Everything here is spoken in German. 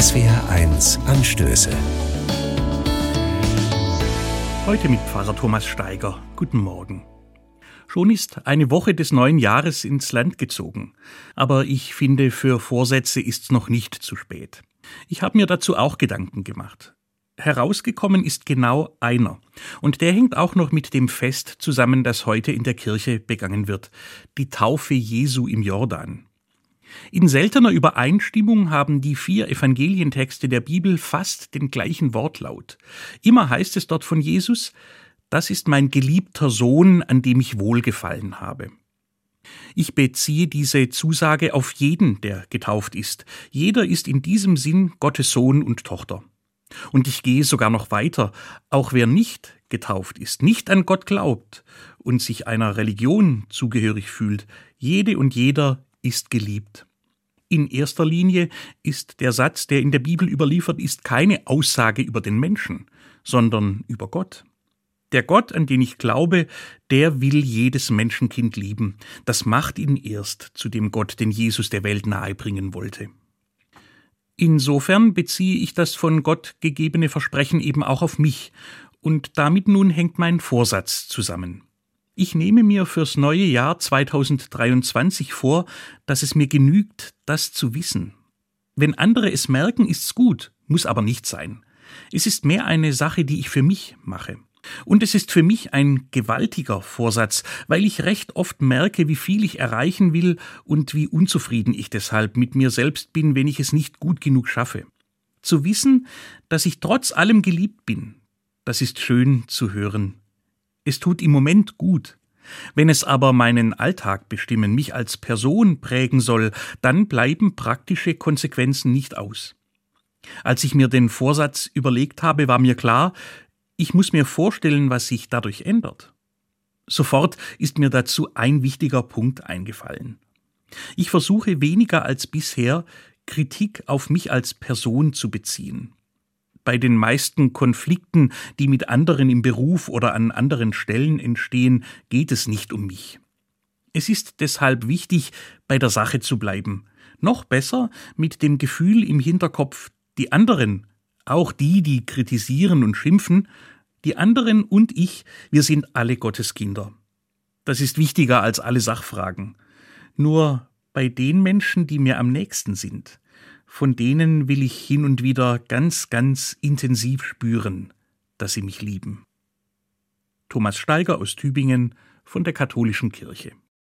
SWR1 Anstöße. Heute mit Pfarrer Thomas Steiger. Guten Morgen. Schon ist eine Woche des neuen Jahres ins Land gezogen. Aber ich finde, für Vorsätze ist's noch nicht zu spät. Ich habe mir dazu auch Gedanken gemacht. Herausgekommen ist genau einer. Und der hängt auch noch mit dem Fest zusammen, das heute in der Kirche begangen wird. Die Taufe Jesu im Jordan. In seltener Übereinstimmung haben die vier Evangelientexte der Bibel fast den gleichen Wortlaut. Immer heißt es dort von Jesus, das ist mein geliebter Sohn, an dem ich wohlgefallen habe. Ich beziehe diese Zusage auf jeden, der getauft ist. Jeder ist in diesem Sinn Gottes Sohn und Tochter. Und ich gehe sogar noch weiter. Auch wer nicht getauft ist, nicht an Gott glaubt und sich einer Religion zugehörig fühlt, jede und jeder ist geliebt. In erster Linie ist der Satz, der in der Bibel überliefert ist, keine Aussage über den Menschen, sondern über Gott. Der Gott, an den ich glaube, der will jedes Menschenkind lieben. Das macht ihn erst zu dem Gott, den Jesus der Welt nahebringen wollte. Insofern beziehe ich das von Gott gegebene Versprechen eben auch auf mich, und damit nun hängt mein Vorsatz zusammen. Ich nehme mir fürs neue Jahr 2023 vor, dass es mir genügt, das zu wissen. Wenn andere es merken, ist's gut, muss aber nicht sein. Es ist mehr eine Sache, die ich für mich mache. Und es ist für mich ein gewaltiger Vorsatz, weil ich recht oft merke, wie viel ich erreichen will und wie unzufrieden ich deshalb mit mir selbst bin, wenn ich es nicht gut genug schaffe. Zu wissen, dass ich trotz allem geliebt bin, das ist schön zu hören es tut im Moment gut. Wenn es aber meinen Alltag bestimmen, mich als Person prägen soll, dann bleiben praktische Konsequenzen nicht aus. Als ich mir den Vorsatz überlegt habe, war mir klar, ich muss mir vorstellen, was sich dadurch ändert. Sofort ist mir dazu ein wichtiger Punkt eingefallen. Ich versuche weniger als bisher Kritik auf mich als Person zu beziehen. Bei den meisten Konflikten, die mit anderen im Beruf oder an anderen Stellen entstehen, geht es nicht um mich. Es ist deshalb wichtig, bei der Sache zu bleiben. Noch besser mit dem Gefühl im Hinterkopf, die anderen, auch die, die kritisieren und schimpfen, die anderen und ich, wir sind alle Gottes Kinder. Das ist wichtiger als alle Sachfragen. Nur bei den Menschen, die mir am nächsten sind, von denen will ich hin und wieder ganz, ganz intensiv spüren, dass sie mich lieben. Thomas Steiger aus Tübingen von der Katholischen Kirche.